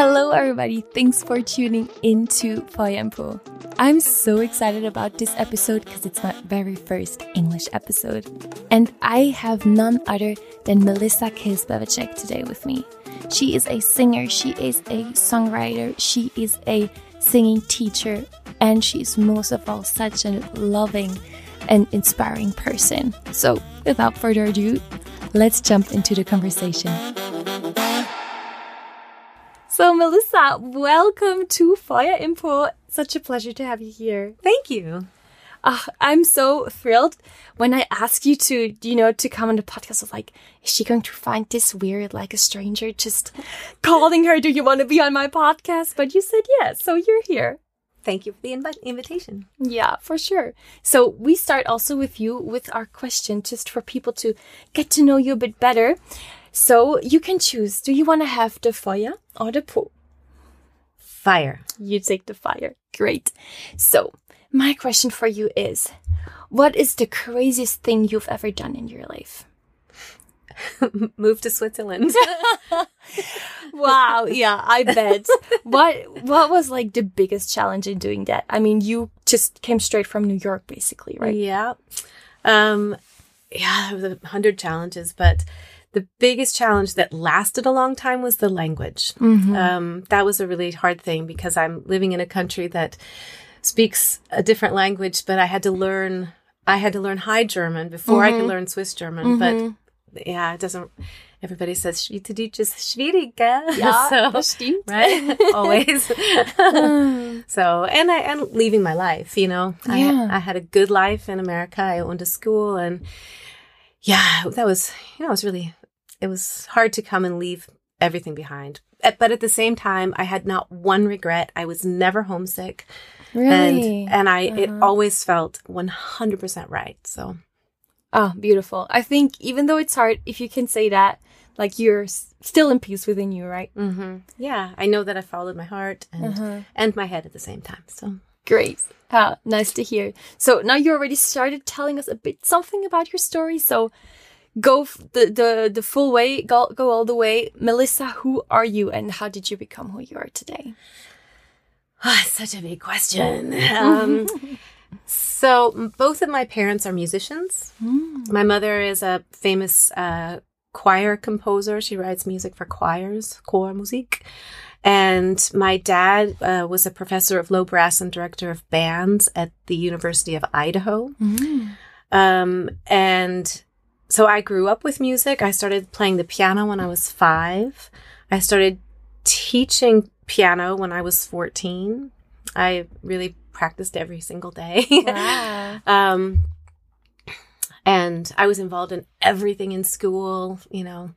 Hello, everybody. Thanks for tuning into Feuer I'm so excited about this episode because it's my very first English episode. And I have none other than Melissa Kisbevicek today with me. She is a singer, she is a songwriter, she is a singing teacher, and she's most of all such a loving and inspiring person. So, without further ado, let's jump into the conversation. Melissa, welcome to Feuer Info. Such a pleasure to have you here. Thank you. Uh, I'm so thrilled when I asked you to, you know, to come on the podcast. I was like, is she going to find this weird, like a stranger just calling her, do you want to be on my podcast? But you said yes, so you're here. Thank you for the inv- invitation. Yeah, for sure. So we start also with you with our question, just for people to get to know you a bit better. So you can choose. Do you want to have the fire or the pool? Fire. You take the fire. Great. So my question for you is, what is the craziest thing you've ever done in your life? Move to Switzerland. wow, yeah, I bet. what what was like the biggest challenge in doing that? I mean, you just came straight from New York basically, right? Yeah. Um yeah, there was a hundred challenges, but the biggest challenge that lasted a long time was the language. Mm-hmm. Um, that was a really hard thing because I'm living in a country that speaks a different language, but I had to learn. I had to learn High German before mm-hmm. I could mm-hmm. learn Swiss German. Mm-hmm. But yeah, it doesn't. Everybody says Schweizerdeutsch is schwieriger. Ja, so, das stimmt. Right? Always. so, and I, and leaving my life, you know, yeah. I, I had a good life in America. I went to school and yeah, that was, you know, it was really it was hard to come and leave everything behind. But at the same time, I had not one regret. I was never homesick. Really? And, and I, uh-huh. it always felt 100% right. So. Oh, beautiful. I think even though it's hard, if you can say that, like you're still in peace within you, right? Mm-hmm. Yeah. I know that I followed my heart and, uh-huh. and my head at the same time. So. Great. Ah, nice to hear. So now you already started telling us a bit something about your story. So go the, the, the full way, go, go all the way. Melissa, who are you and how did you become who you are today? Oh, such a big question. Um, so both of my parents are musicians. Mm. My mother is a famous uh, choir composer. She writes music for choirs, Chormusik. And my dad uh, was a professor of low brass and director of bands at the University of Idaho. Mm. Um, and so I grew up with music. I started playing the piano when I was five. I started teaching piano when I was 14. I really practiced every single day. Wow. um, and I was involved in everything in school, you know,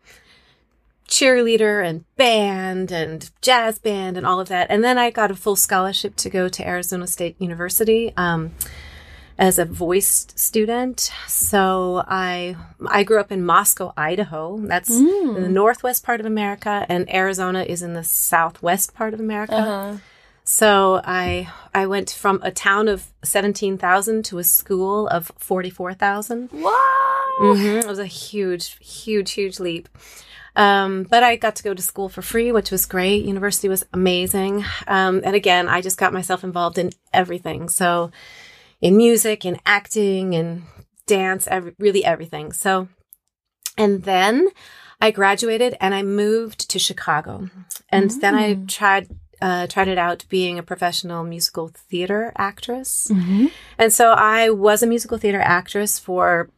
cheerleader and band and jazz band and all of that. And then I got a full scholarship to go to Arizona State University. Um, as a voice student. So I I grew up in Moscow, Idaho. That's mm. in the northwest part of America, and Arizona is in the southwest part of America. Uh-huh. So I I went from a town of seventeen thousand to a school of forty four thousand. Wow, mm-hmm. it was a huge, huge, huge leap. Um, but I got to go to school for free, which was great. University was amazing. Um, and again, I just got myself involved in everything. So in music and acting and dance, every, really everything. So, and then I graduated and I moved to Chicago. And mm. then I mm. tried uh, tried it out being a professional musical theater actress. Mm-hmm. And so I was a musical theater actress for,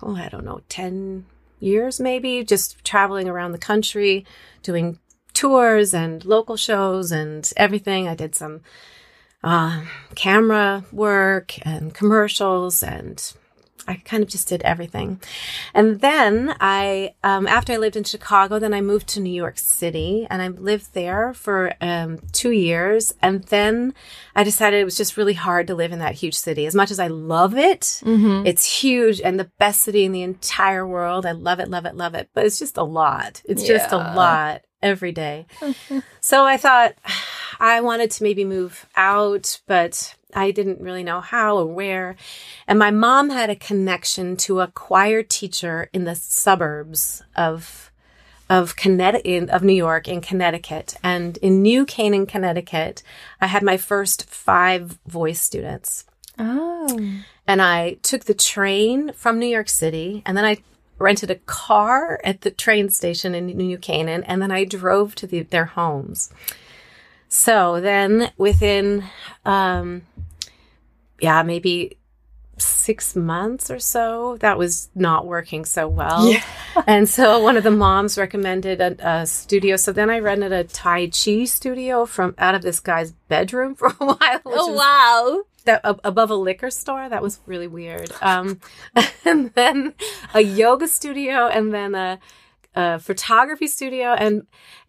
oh, I don't know, 10 years maybe, just traveling around the country, doing tours and local shows and everything. I did some uh, camera work and commercials and I kind of just did everything. And then I, um, after I lived in Chicago, then I moved to New York City and I lived there for um, two years. And then I decided it was just really hard to live in that huge city. As much as I love it, mm-hmm. it's huge and the best city in the entire world. I love it, love it, love it. But it's just a lot. It's yeah. just a lot every day. so I thought I wanted to maybe move out, but I didn't really know how or where. And my mom had a connection to a choir teacher in the suburbs of of Connecticut, of New York in Connecticut. And in New Canaan, Connecticut, I had my first five voice students. Oh. And I took the train from New York City and then I rented a car at the train station in New Canaan and then I drove to the, their homes. So then within, um, yeah, maybe six months or so, that was not working so well. Yeah. and so one of the moms recommended a, a, studio. So then I rented a Tai Chi studio from out of this guy's bedroom for a while. Oh, wow. That, above a liquor store. That was really weird. Um, and then a yoga studio and then a, a photography studio. And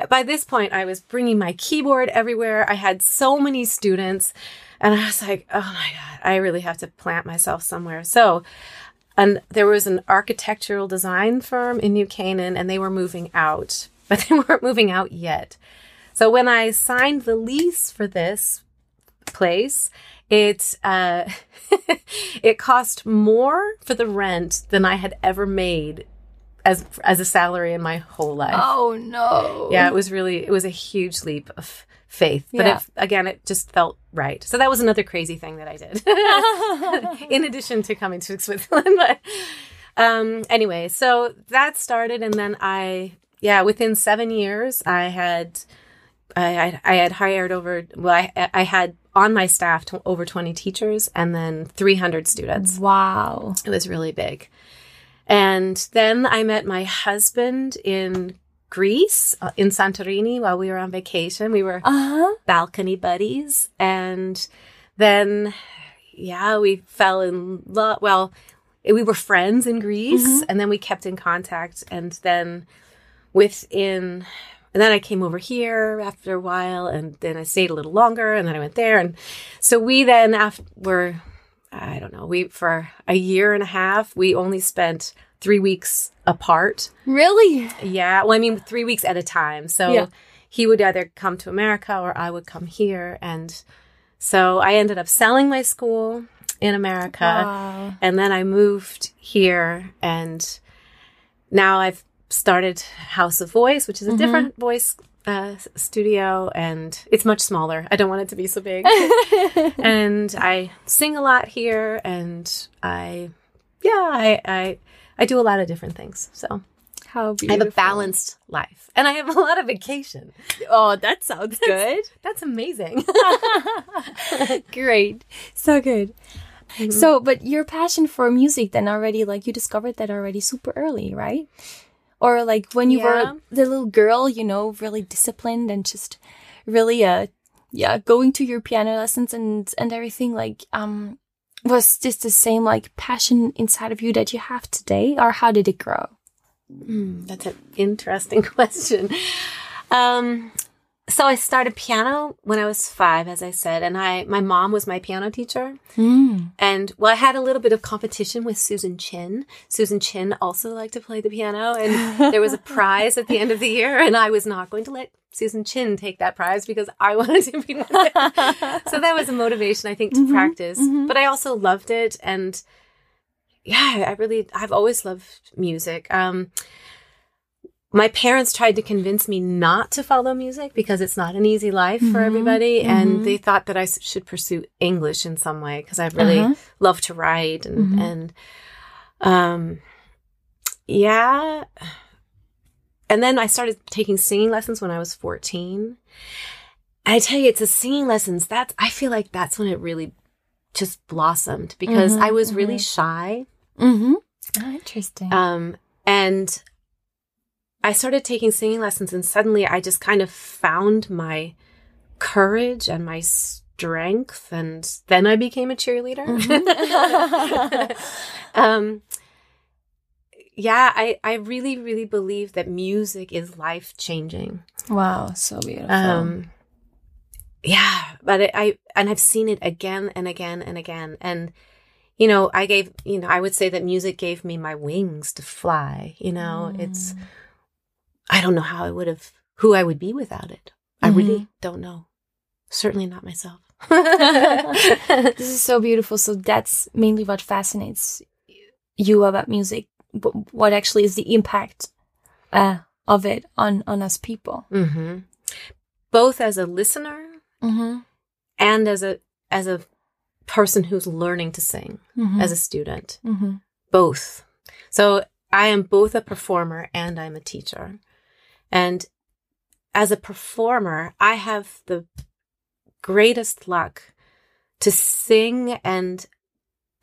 by this point, I was bringing my keyboard everywhere. I had so many students. And I was like, oh my God, I really have to plant myself somewhere. So, and there was an architectural design firm in New Canaan and they were moving out, but they weren't moving out yet. So when I signed the lease for this place, it uh, it cost more for the rent than I had ever made as as a salary in my whole life. Oh no! Yeah, it was really it was a huge leap of faith. But Yeah. it, again, it just felt right. So that was another crazy thing that I did, in addition to coming to Switzerland. But um, anyway, so that started, and then I, yeah, within seven years, I had, I, I, I had hired over. Well, I, I had on my staff to over twenty teachers, and then three hundred students. Wow. It was really big. And then I met my husband in Greece, uh, in Santorini, while we were on vacation. We were Uh huh. balcony buddies. And then, yeah, we fell in love. Well, we were friends in Greece, and then we kept in contact. And then within, and then I came over here after a while, and then I stayed a little longer, and then I went there. And so we then, after, were, I don't know, we, for a year and a half, we only spent three weeks apart. Really? Yeah. Well, I mean, three weeks at a time. So Yeah. he would either come to America or I would come here. And so I ended up selling my school in America. Wow. And then I moved here and now I've started House of Voice, which is a mm-hmm. different voice uh, studio and it's much smaller. I don't want it to be so big. and I sing a lot here and I, yeah, I, I, I do a lot of different things. So How I have a balanced life and I have a lot of vacation. Oh, that sounds good. That's amazing. Great. So good. Mm-hmm. So, but your passion for music then already, like you discovered that already super early, right? Or like when you Yeah. were the little girl, you know, really disciplined and just really, uh, yeah, going to your piano lessons and, and everything, like, um, was this the same like passion inside of you that you have today or how did it grow? Hmm, that's an interesting question. Um, so I started piano when I was five, as I said, and I my mom was my piano teacher. Mm. And well, I had a little bit of competition with Susan Chin. Susan Chin also liked to play the piano, and there was a prize at the end of the year, and I was not going to let Susan Chin take that prize because I wanted to be. so that was a motivation, I think, to practice. But I also loved it, and yeah, I really, I've always loved music. Um, my parents tried to convince me not to follow music because it's not an easy life for everybody, and they thought that I should pursue English in some way because I really Uh-huh. love to write and and um, yeah. And then I started taking singing lessons when I was fourteen. I tell you, it's the singing lessons that's I feel like that's when it really just blossomed because I was really shy. Mm-hmm. interesting. Um, and I started taking singing lessons, and suddenly I just kind of found my courage and my strength, and then I became a cheerleader. um, yeah, I, I really, really believe that music is life changing. wow, so beautiful. Um, yeah, but it, I and I've seen it again and again and again, and you know, I gave you know, I would say that music gave me my wings to fly. You know, it's I don't know how I would have who I would be without it. I really don't know. Certainly not myself. this is so beautiful. So that's mainly what fascinates you about music. Wh- What actually is the impact uh, of it on on us people. hmm Both as a listener Mm-hmm. and as a as a person who's learning to sing Mm-hmm. as a student. mm-hmm. Both. So I am both a performer and I'm a teacher. And as a performer, I have the greatest luck to sing and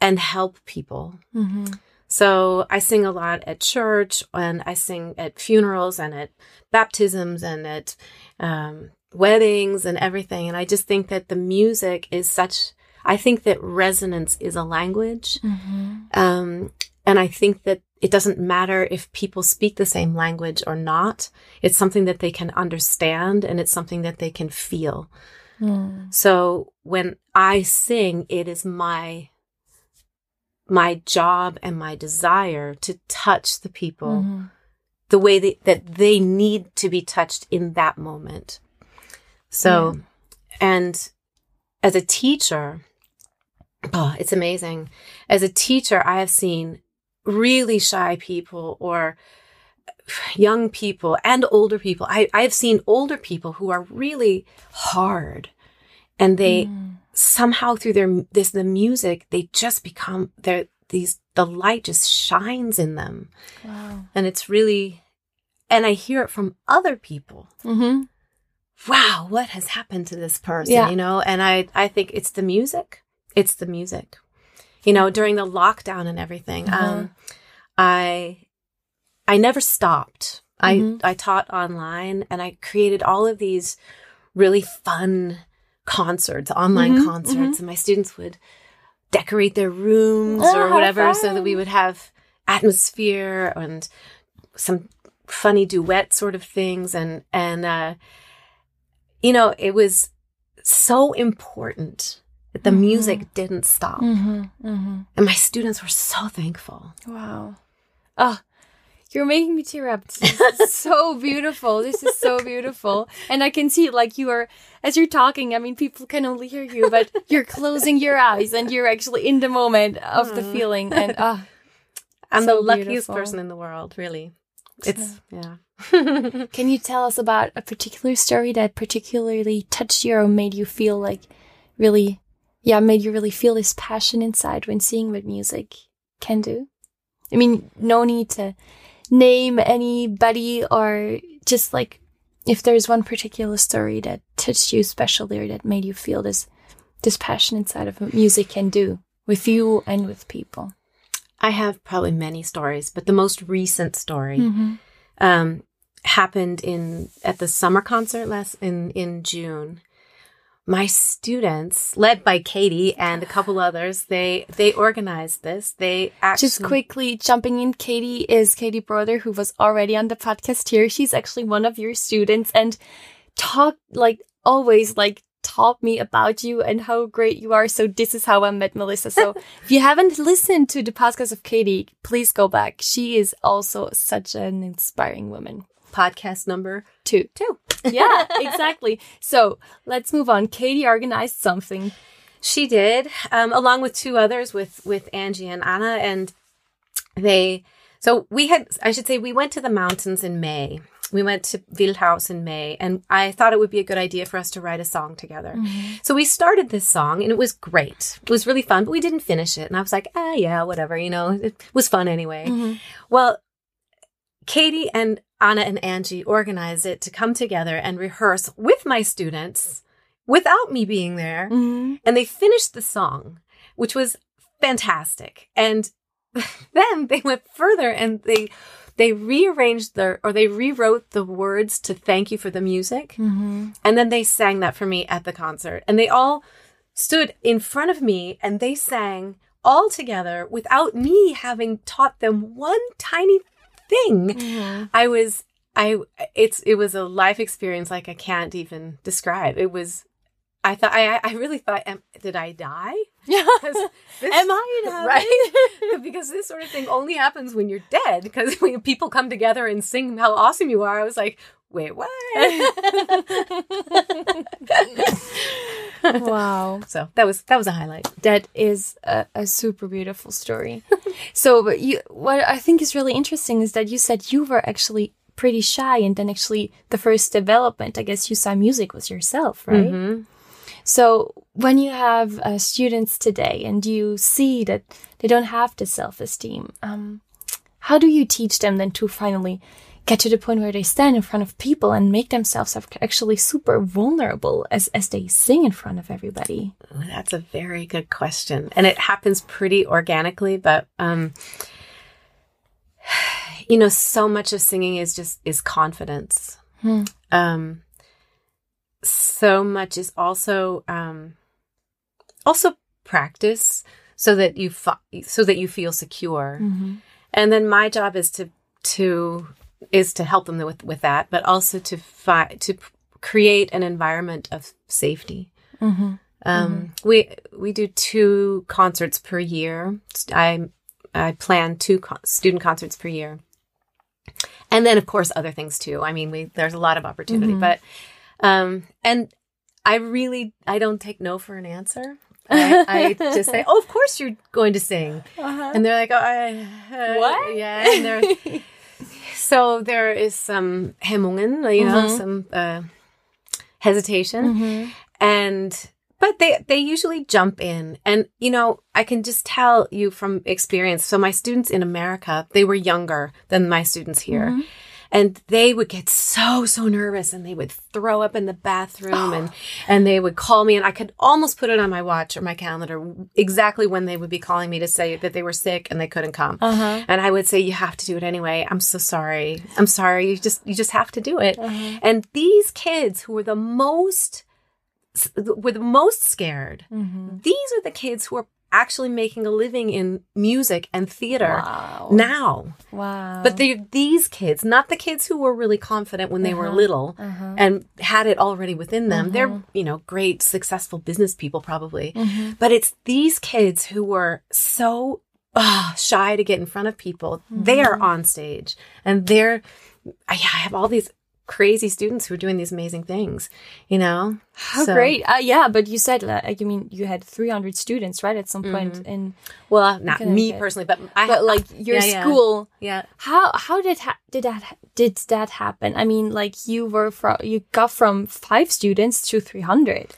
and help people. Mm-hmm. So I sing a lot at church and I sing at funerals and at baptisms and at um, weddings and everything. And I just think that the music is such, I think that resonance is a language. Mm-hmm. Um, and I think that it doesn't matter if people speak the same language or not. It's something that they can understand and it's something that they can feel. Mm. So when I sing, it is my my job and my desire to touch the people Mm-hmm. the way that, that they need to be touched in that moment. So, and as a teacher, oh, it's amazing. As a teacher, I have seen really shy people or young people and older people. I, I've seen older people who are really hard and they Mm. somehow through their this the music they just become they're these the light just shines in them Wow. and it's really and i hear it from other people Mm-hmm. wow what has happened to this person Yeah. you know and i i think it's the music it's the music you know during the lockdown and everything Uh-huh. um i i never stopped. Mhm. i i taught online and i created all of these really fun concerts online Mhm, concerts and my students would decorate their rooms Oh, or whatever so that we would have atmosphere and some funny duet sort of things. And and uh you know it was so important that the Mhm. music didn't stop Mm-hmm. Mm-hmm. and my students were so thankful Wow. Oh, you're making me tear up. This is so beautiful. This is so beautiful. And I can see like you are as you're talking, I mean people can only hear you, but you're closing your eyes and you're actually in the moment of the feeling. And ah, i'm So the luckiest beautiful. person in the world really it's yeah can you tell us about a particular story that particularly touched you or made you feel like really yeah, made you really feel this passion inside when seeing what music can do? I mean, no need to name anybody or just like if there's one particular story that touched you especially or that made you feel this this passion inside of what music can do with you and with people. i have probably many stories but the most recent story Mm-hmm. um, happened in at the summer concert last in in June. My students, led by Katie and a couple others, they they organized this. They actually Just quickly jumping in, Katie is Katie Brother, who was already on the podcast here. She's actually one of your students and talked like always like taught me about you and how great you are. So this is how I met Melissa. So if you haven't listened to the podcast of Katie, please go back. She is also such an inspiring woman. Podcast number Two. two. Yeah, exactly. So let's move on. Katie organized something. She did, um, along with two others, with with Angie and Anna, and they. So we had, I should say, we went to the mountains in May. We went to Wildhaus in May, and I thought it would be a good idea for us to write a song together. So we started this song, and it was great. It was really fun, but we didn't finish it. And I was like, ah, yeah, whatever, you know, it was fun anyway. Well, Katie and Anna and Angie organized it to come together and rehearse with my students without me being there. Mm-hmm. And they finished the song, which was fantastic. And then they went further and they they rearranged their or they rewrote the words to thank you for the music. Mm-hmm. And then they sang that for me at the concert. And they all stood in front of me and they sang all together without me having taught them one tiny thing. Mm-hmm. I was I it's it was a life experience like I can't even describe. It was I thought I I really thought am, did I die? Yeah. Am I in heaven? right? because this sort of thing only happens when you're dead. Because when people come together and sing how awesome you are, I was like, wait, what? Wow. so that was that was a highlight. That is a, a super beautiful story. so, but you, what I think is really interesting is that you said you were actually pretty shy, and then actually the first development, I guess you saw music was yourself, right? Mhm. So when you have uh, students today and you see that they don't have the self-esteem, um, how do you teach them then to finally get to the point where they stand in front of people and make themselves actually super vulnerable as, as they sing in front of everybody? That's a very good question. And it happens pretty organically, but um you know, so much of singing is just is confidence. Hmm. Um so much is also um also practice so that you fi- so that you feel secure. And then my job is to to is to help them with with that, but also to fi- to create an environment of safety. Um, We we do two concerts per year. I I plan two con- student concerts per year, and then of course other things too. I mean, we there's a lot of opportunity, but um, and I really I don't take no for an answer. I, I just say, "Oh, of course you're going to sing," and they're like, "Oh, I, uh, What? Yeah, and they're so there is some hemmungen, you know, mm-hmm. some uh, hesitation, mm-hmm. and but they they usually jump in, and you know, I can just tell you from experience. So my students in America, they were younger than my students here. Mm-hmm. And they would get so, so nervous and they would throw up in the bathroom and, and they would call me and I could almost put it on my watch or my calendar exactly when they would be calling me to say that they were sick and they couldn't come. Uh-huh. And I would say, you have to do it anyway. I'm so sorry. I'm sorry. You just, you just have to do it. Uh-huh. And these kids who were the most, were the most scared, mm-hmm. these are the kids who are actually making a living in music and theater Wow. now. Wow. But they're these kids, not the kids who were really confident when they were uh-huh. little uh-huh. and had it already within them. They're, uh-huh. you know, great, successful business people probably. Mm-hmm. But it's these kids who were so ah, shy to get in front of people. They are mm-hmm. on stage and they're, I have all these crazy students who are doing these amazing things, you know? How So- great. Uh, yeah, but you said, uh, like, I mean, you had 300 students, right? At some mm-hmm. point in, Well, uh, not me personally, but I but like your yeah, yeah. school, Yeah. how, how did, ha- did that, ha- did that happen? I mean, like you were from, you got from five students to 300.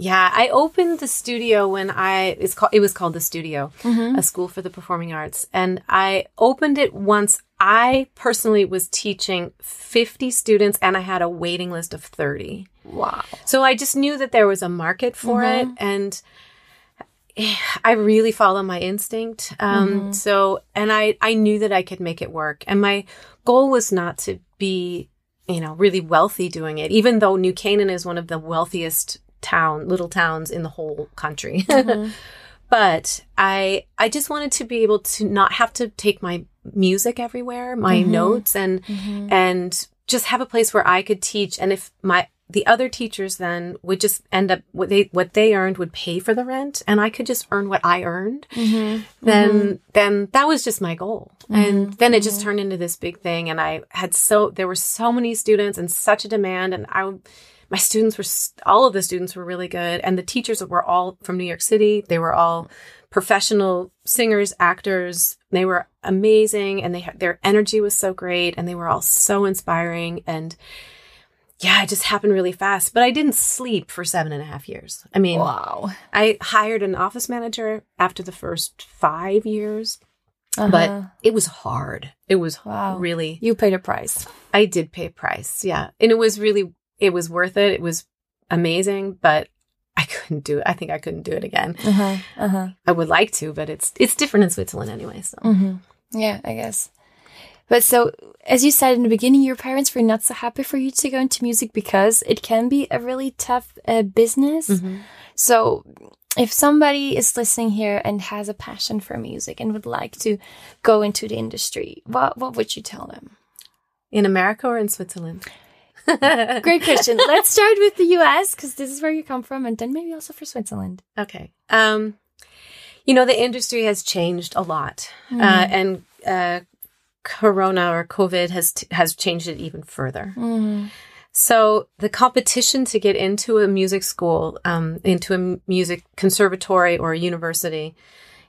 Yeah, I opened the studio when I it's called it was called the Studio, mm-hmm. a school for the performing arts, and I opened it once I personally was teaching 50 students and I had a waiting list of 30. Wow. So I just knew that there was a market for it mm-hmm. and I really follow my instinct. Um, mm-hmm. so, and I, I knew that I could make it work. And my goal was not to be, you know, really wealthy doing it, even though New Canaan is one of the wealthiest town, little towns in the whole country. Mm-hmm. but I, I just wanted to be able to not have to take my music everywhere, my mm-hmm. notes and, mm-hmm. and just have a place where I could teach. And if my, the other teachers then would just end up what they what they earned would pay for the rent and I could just earn what I earned mm-hmm. then then that was just my goal. And then it just turned into this big thing and I had so there were so many students and such a demand and I my students were all of the students were really good and the teachers were all from New York City. They were all professional singers actors they were amazing and they had their energy was so great and they were all so inspiring and yeah, it just happened really fast. But I didn't sleep for seven and a half years. I mean, Wow. I hired an office manager after the first five years, Uh-huh. but it was hard. It was Wow. really, you paid a price. I did pay a price. Yeah. And it was really, it was worth it. It was amazing, but I couldn't do it. I think I couldn't do it again. Uh-huh. Uh-huh. I would like to, but it's, it's different in Switzerland anyway. So Yeah, I guess. But so, as you said in the beginning, your parents were not so happy for you to go into music because it can be a really tough uh, business. So, if somebody is listening here and has a passion for music and would like to go into the industry, what what would you tell them? in America or in Switzerland? Great question. Let's start with the US because this is where you come from, and then maybe also for Switzerland. Okay. Um, you know, the industry has changed a lot, uh, and uh, Corona or COVID has t- has changed it even further. So the competition to get into a music school, um, into a music conservatory or a university,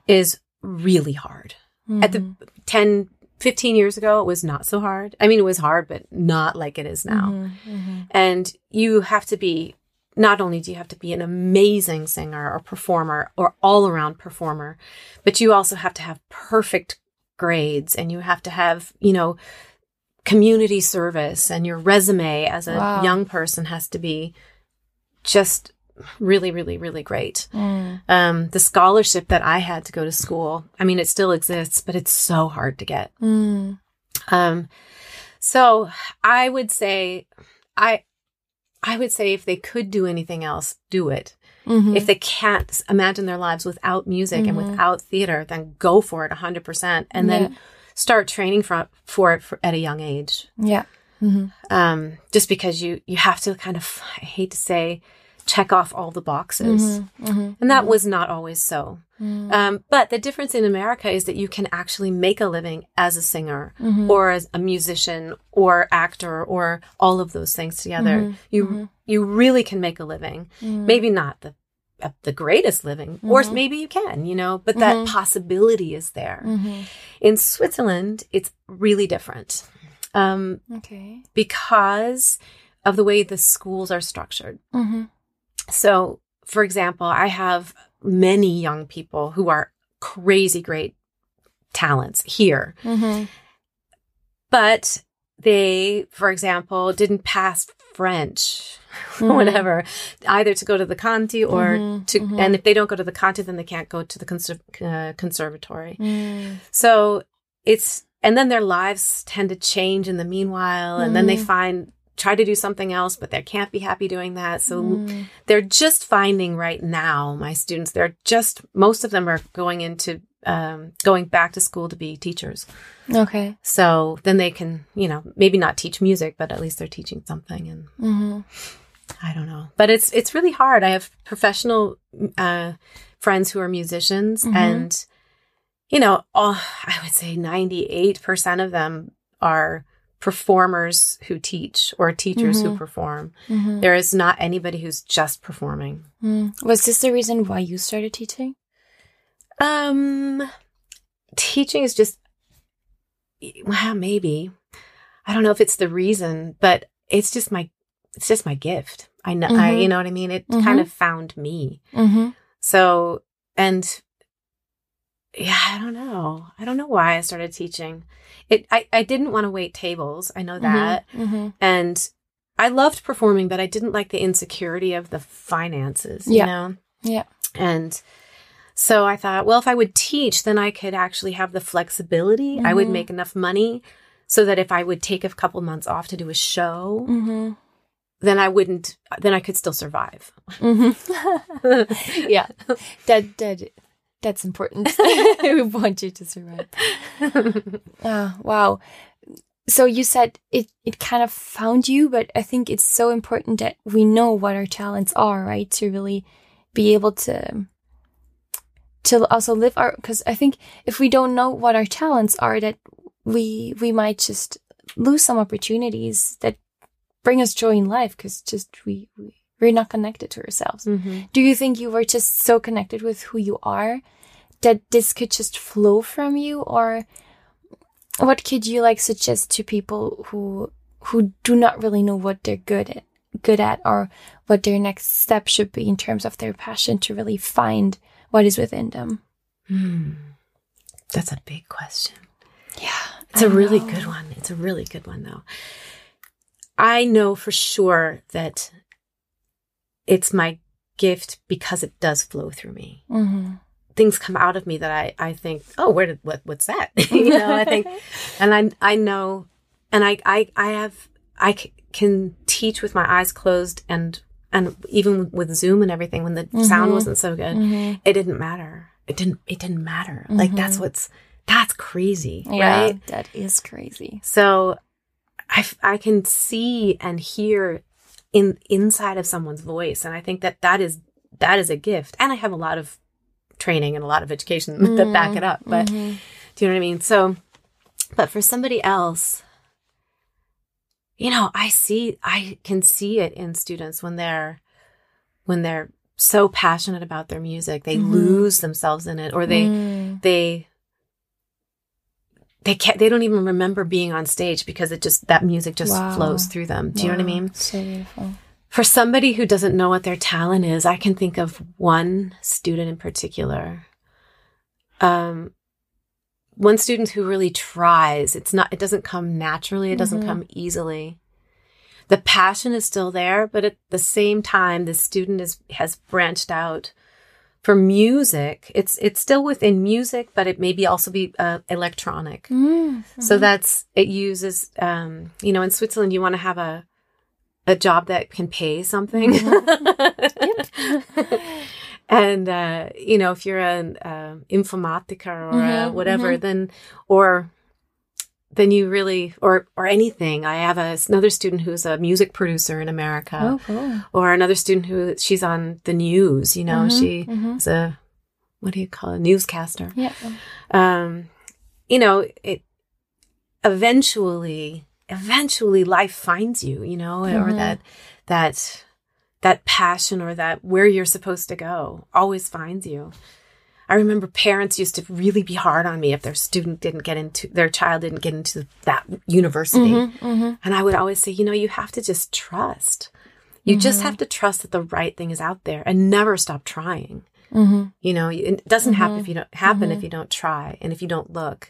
is really hard. At the 10, 15 years ago, it was not so hard. I mean, it was hard, but not like it is now. Mm-hmm, mm-hmm. And you have to be, not only do you have to be an amazing singer or performer or all around performer, but you also have to have perfect grades and you have to have, you know, community service and your resume as a Wow. young person has to be just really, really, really great. Mm. Um, the scholarship that I had to go to school, I mean, it still exists, but it's so hard to get. Mm. Um, so I would say, I, I would say if they could do anything else, do it. Mhm. If they can't imagine their lives without music and Mhm. without theater, then go for it 100% and Yeah. then start training for, for it for, at a young age. yeah. hmm Um, just because you, you have to kind of, I hate to say, check off all the boxes. hmm And that was not always so. Mm. Um, but the difference in America is that you can actually make a living as a singer Mhm. or as a musician or actor or all of those things together. Mhm. You Mhm. you really can make a living. Mm. Maybe not the uh, the greatest living, or maybe you can, you know, but that possibility is there. In Switzerland, it's really different um, Okay. because of the way the schools are structured. hmm So, for example, I have many young people who are crazy great talents here, hmm but they, for example, didn't pass French or Mhm. whatever, either to go to the Kanti or Mhm, to, mhm. and if they don't go to the Kanti, then they can't go to the conser- uh, conservatory. Mm. So it's, and then their lives tend to change in the meanwhile, and then they Mhm. find, try to do something else, but they can't be happy doing that. So Mm. they're just finding right now, my students, they're just, most of them are going into, um, going back to school to be teachers. Okay. So then they can, you know, maybe not teach music, but at least they're teaching something. And hmm I don't know, but it's, it's really hard. I have professional, uh, friends who are musicians Mhm. and, you know, all, I would say 98% of them are performers who teach or teachers who Mhm. perform. hmm There is not anybody who's just performing. Mm. Was this the reason why you started teaching? Um, teaching is just, well, maybe. I don't know if it's the reason, but it's just my, it's just my gift. I know, I, Mhm. you know what I mean? It kind of found me. Mm-hmm. So, and yeah, I don't know. I don't know why I started teaching. It, I, I didn't want to wait tables. I know that. Mm-hmm. And I loved performing, but I didn't like the insecurity of the finances, you Yeah. know? Yeah. And so I thought, well, if I would teach, then I could actually have the flexibility. I would Mhm. make enough money so that if I would take a couple months off to do a show, Mm-hmm. then I wouldn't, then I could still survive. Mm-hmm. yeah. That that that's important. we want you to survive. Ah, wow. So you said it it kind of found you, but I think it's so important that we know what our talents are, right? To really be able to to also live our because I think if we don't know what our talents are, that we we might just lose some opportunities that bring us joy in life because just we, we we're not connected to ourselves. Mm-hmm. Do you think you were just so connected with who you are that this could just flow from you or what could you like suggest to people who who do not really know what they're good at good at or what their next step should be in terms of their passion to really find what is within them? Hmm. That's a big question. Yeah. It's a I really good one. It's a really good one, though. I know for sure that it's my gift because it does flow through me. Mm-hmm. Things come out of me that I, I think, oh, where did what what's that? you know, I think, and I I know, and I I I have I c- can teach with my eyes closed and and even with Zoom and everything when the sound Mhm. wasn't so good, Mm-hmm. it didn't matter. It didn't it didn't matter. Like that's Mhm. what's that's crazy, Yeah, right? that is crazy. So I, I can see and hear in inside of someone's voice. And I think that that is, that is a gift. And I have a lot of training and a lot of education that back it up. But Mhm. do you know what I mean? So, but for somebody else, you know, I see, I can see it in students when they're, when they're so passionate about their music, they Mhm. lose themselves in it or they, Mm. they they can't they don't even remember being on stage because it just that music just Wow. flows through them. Do you know what I mean? So beautiful. For somebody who doesn't know what their talent is, I can think of one student in particular. Um, one student who really tries. It's not, it doesn't come naturally. It doesn't Mhm. come easily. The passion is still there, but at the same time, the student is, has branched out for music. It's, it's still within music, but it maybe also be uh, electronic. Mm, So that's it uses um you know in Switzerland you want to have a a job that can pay something. and uh you know if you're an uh, informatica or uh, Mhm, whatever mhm. then or then you really or or anything. I have a, another student who's a music producer in America oh, cool. or another student who she's on the news, you know, Mhm, she mhm. a what do you call it? newscaster Yeah. um, you know, it eventually, eventually life finds you, you know, or Mhm. that, that, that passion or that where you're supposed to go always finds you. I remember parents used to really be hard on me if their student didn't get into, their child didn't get into that university. Mhm, mhm. And I would always say, you know, you have to just trust. You just have to trust that the right thing is out there and never stop trying. Mhm, You know, it doesn't happen Mhm. if you don't happen if you don't try and if you don't look.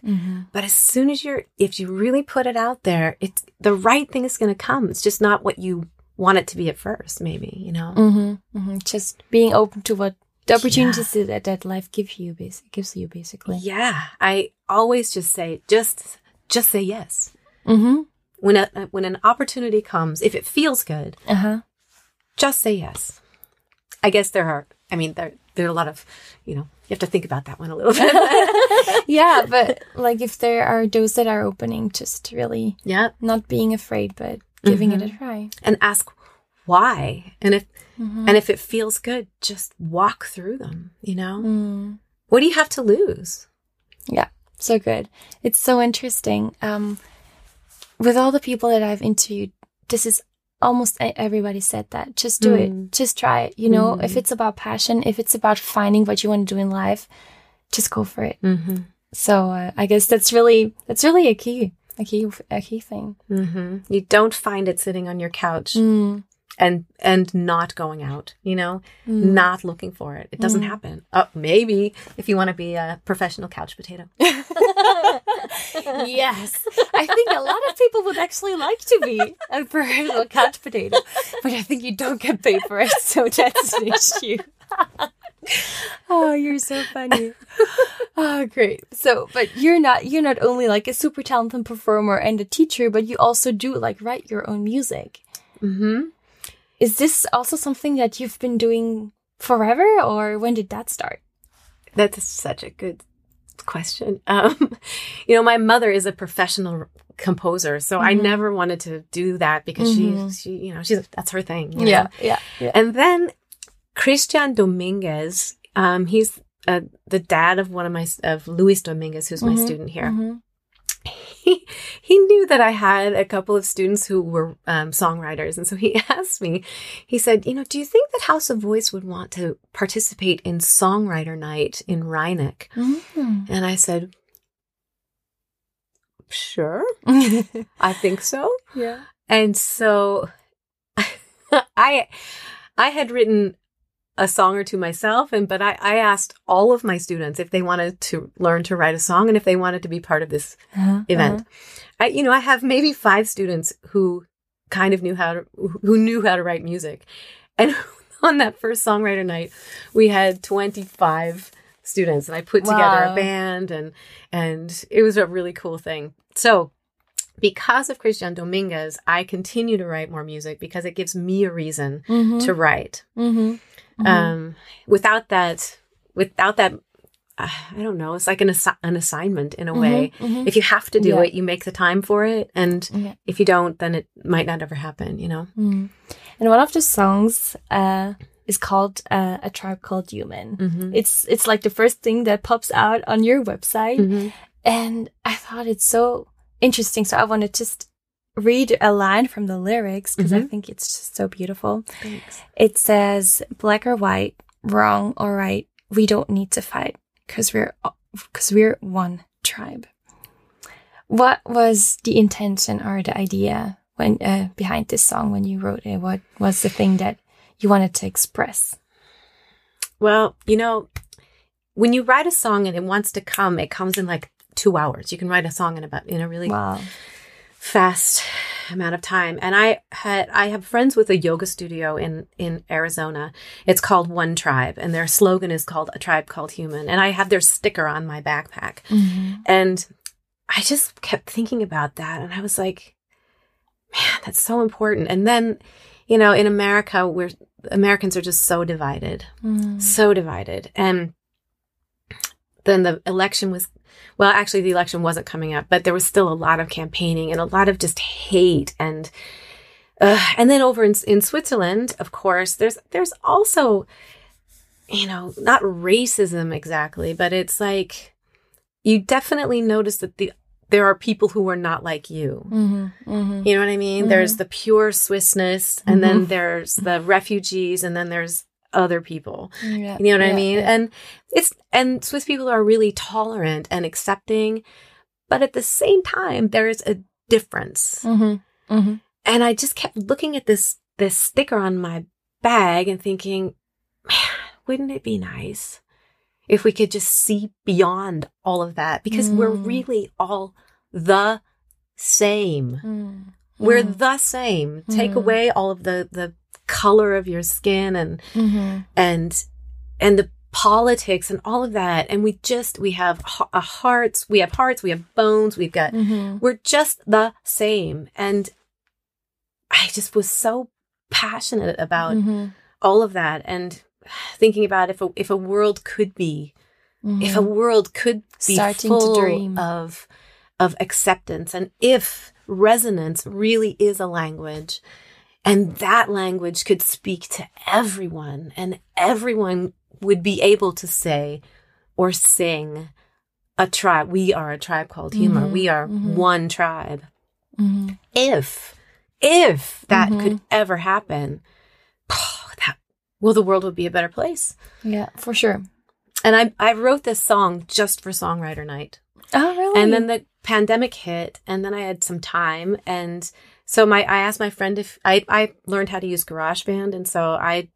But as soon as you're, if you really put it out there, it's the right thing is going to come. It's just not what you want it to be at first, maybe, you know? hmm hmm Just being open to what the opportunities that, that life gives you, gives you basically. Yeah. I always just say, just, just say yes. Mm-hmm. When a, when an opportunity comes, if it feels good, Uh huh. just say yes. I guess there are, I mean, there, there are a lot of, you know, you have to think about that one a little bit. yeah, but like if there are those that are opening, just really yeah. not being afraid, but giving it a try. And ask why. And if, Mhm. and if it feels good, just walk through them, you know? Mm. What do you have to lose? Yeah, so good. It's so interesting. Um, with all the people that I've interviewed, this is almost everybody said that. Just do Mm. it. Just try it. You know, Mm. if it's about passion, if it's about finding what you want to do in life, just go for it. Mm-hmm. So uh, I guess that's really that's really a key, a key, a key thing. Mm-hmm. You don't find it sitting on your couch Mm. And and not going out. You know, Mm. not looking for it. It doesn't Mm. happen. Oh, maybe if you want to be a professional couch potato. yes, I think a lot of people would actually like to be a professional couch potato, but I think you don't get paid for it, so that's an issue. oh, you're so funny. Oh, great. So, but you're not you're not only like a super talented performer and a teacher, but you also do like write your own music. Mm-hmm. Is this also something that you've been doing forever, or when did that start? That's such a good question. Um, you know, my mother is a professional composer, so I Mhm. never wanted to do that because Mhm. she, she, you know, she's that's her thing. you know? yeah, yeah. And then Christian Dominguez, um, he's uh, the dad of one of my of Luis Dominguez, who's my Mhm, student here. He he knew that I had a couple of students who were um, songwriters, and so he asked me. He said, "You know, do you think that House of Voice would want to participate in Songwriter Night in Rheineck?" Mhm. And I said, "Sure, I think so." yeah. And so I I had written a song or two myself and but I, I asked all of my students if they wanted to learn to write a song and if they wanted to be part of this Uh-huh, event. I you know, I have maybe five students who kind of knew how to who knew how to write music. And on that first songwriter night, we had 25 students and I put together a band and and it was a really cool thing. So because of Christian Dominguez, I continue to write more music because it gives me a reason Mhm, to write. mhm, mhm. Um, without that, without that, uh, I don't know. It's like an assi- an assignment in a way. Mhm, mhm. If you have to do Yeah. it, you make the time for it, and Yeah. if you don't, then it might not ever happen. You know. Mm. And one of the songs uh, is called uh, "A Tribe Called Human." Mm-hmm. It's it's like the first thing that pops out on your website, Mm-hmm. and I thought it's so interesting. So I want to just read a line from the lyrics because I Mhm. think it's just so beautiful. Thanks. It says, "Black or white, wrong or right, we don't need to fight because we're because we're one tribe." what was the intention or the idea when uh, behind this song when you wrote it? What was the thing that you wanted to express? Well, you know, when you write a song and it wants to come, it comes in like two hours. You can write a song in about in a really Wow. fast amount of time. And I had I have friends with a yoga studio in in Arizona. It's called One Tribe, and their slogan is called A Tribe Called Human. And I have their sticker on my backpack. And I just kept thinking about that, and I was like, man, that's so important. And then, you know, in America, we're Americans are just so divided Mm. so divided. And then the election was, well, actually, the election wasn't coming up, but there was still a lot of campaigning and a lot of just hate. And, uh, and then over in, in Switzerland, of course, there's, there's also, you know, not racism exactly, but it's like, you definitely notice that the, there are people who are not like you. Mm-hmm. Mm-hmm. You know what I mean? There's the pure Swissness, and then there's the refugees, and then there's other people. Yeah. You know what I mean? yeah. And it's and Swiss people are really tolerant and accepting, but at the same time, there's a difference. Mm-hmm. Mm-hmm. And I just kept looking at this this sticker on my bag and thinking, man, wouldn't it be nice if we could just see beyond all of that? Because we're Mm. really all the same. Mm. We're Mm. the same. Take Mm. away all of the the color of your skin and Mm-hmm. and and the politics and all of that and we just we have a hearts we have hearts we have bones we've got Mm-hmm. we're just the same and i just was so passionate about Mm-hmm. all of that and thinking about if a, if a world could be if a world could be Mm-hmm. Starting to dream. of of acceptance and if resonance really is a language and that language could speak to everyone and everyone would be able to say or sing a tribe we are a tribe called human Mhm, we are mhm. one tribe Mm-hmm. if if that Mhm. could ever happen that well the world would be a better place Yeah, for sure. and I, I wrote this song just for songwriter night Oh, really? and then the pandemic hit and then i had some time and so my i asked my friend if i i learned how to use garageband and so i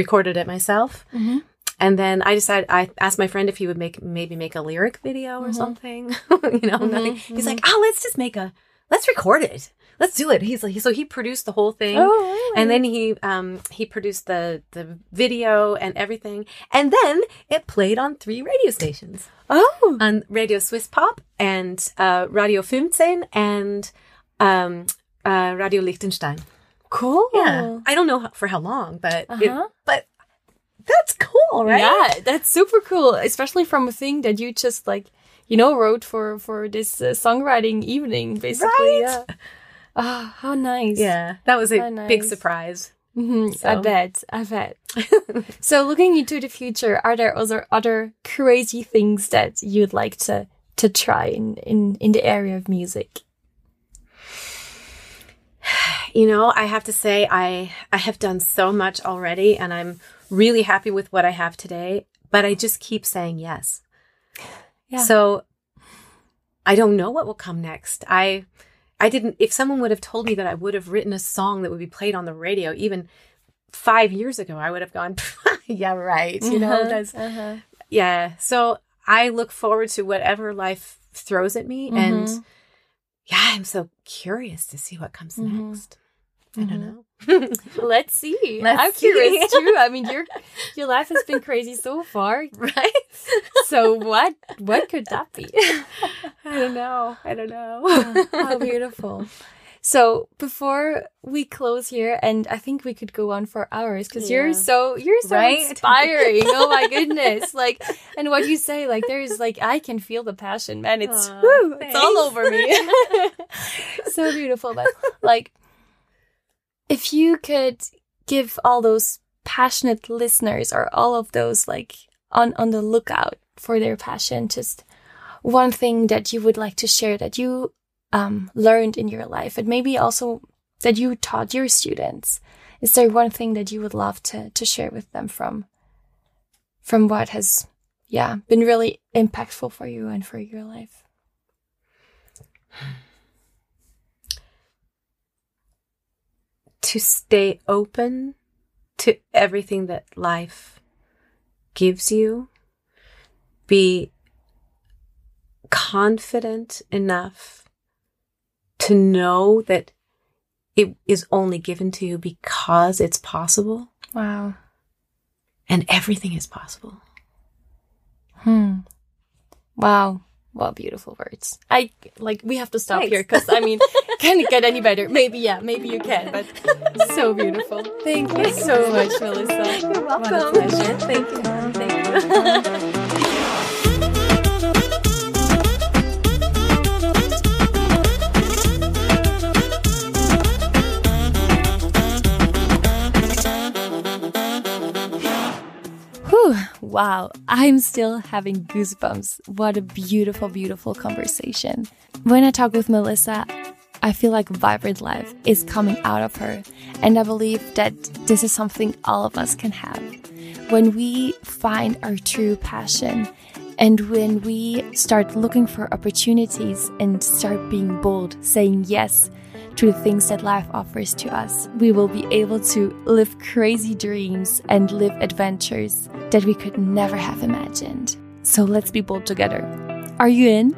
recorded it myself. Mhm. and then i decided i asked my friend if he would make maybe make a lyric video or Mhm. something you know Mhm, nothing. He's like oh let's just make a let's record it. Let's do it. He's like so he produced the whole thing. Oh, really? and then he um he produced the the video and everything. And then it played on three radio stations. Oh, on Radio Swiss Pop and uh, Radio 15 and um, uh, Radio Liechtenstein. cool. Yeah, I don't know how, for how long, but Uh-huh. but that's cool, right? Yeah, that's super cool, especially from a thing that you just like, you know, wrote for for this uh, songwriting evening, basically. Right? Yeah. Ah, how nice. Yeah, that was a So big nice. surprise. Mhm, I bet. I bet. so, looking into the future, are there other other crazy things that you'd like to to try in in in the area of music? You know, I have to say I I have done so much already and I'm really happy with what I have today, but I just keep saying yes. Yeah. So I don't know what will come next. I I didn't if someone would have told me that I would have written a song that would be played on the radio even 5 years ago, I would have gone, yeah, right. You know, Uh-huh, that's uh-huh. yeah. So I look forward to whatever life throws at me and Mhm. Yeah, I'm so curious to see what comes Mhm. next. I don't Mhm. know. Let's see. Let's I'm see. curious too. I mean, your your life has been crazy so far. right? So what what could that be? I don't know. I don't know. How beautiful. So before we close here, and I think we could go on for hours because you're so you're so Right? inspiring. oh my goodness! Like, and what you say, like, there's like I can feel the passion, man. It's Aw, woo, it's all over me. so beautiful, but like, if you could give all those passionate listeners or all of those like on on the lookout for their passion, just one thing that you would like to share that you um, learned in your life and maybe also that you taught your students is there one thing that you would love to to share with them from from what has yeah been really impactful for you and for your life to stay open to everything that life gives you. Be confident enough to know that it is only given to you because it's possible. Wow. And everything is possible. Hmm. Wow. What beautiful words. I like we have to stop Thanks. here because I mean, can it get any better? Maybe yeah, maybe you can, but so beautiful. Thank you so much, Melissa. You're What a welcome. pleasure. Thank you. Thank you. wow, I'm still having goosebumps. What a beautiful, beautiful conversation. When I talk with Melissa, I feel like vibrant life is coming out of her. And I believe that this is something all of us can have. When we find our true passion and when we start looking for opportunities and start being bold, saying yes to the things that life offers to us, we will be able to live crazy dreams and live adventures that we could never have imagined. So let's be bold together. Are you in?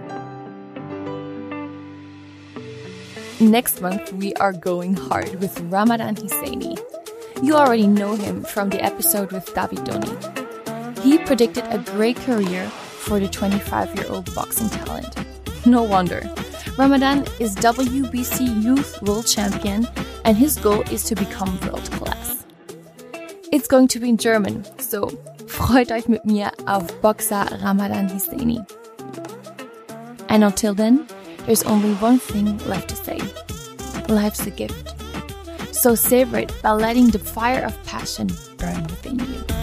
Next month, we are going hard with Ramadan Husseini. You already know him from the episode with David Doni. He predicted a great career for the 25 year old boxing talent. No wonder. Ramadan is WBC Youth World Champion, and his goal is to become world class. It's going to be in German, so freut euch mit mir auf Boxer Ramadan Husseini. And until then, there's only one thing left to say. Life's a gift. So savor it by letting the fire of passion burn within you.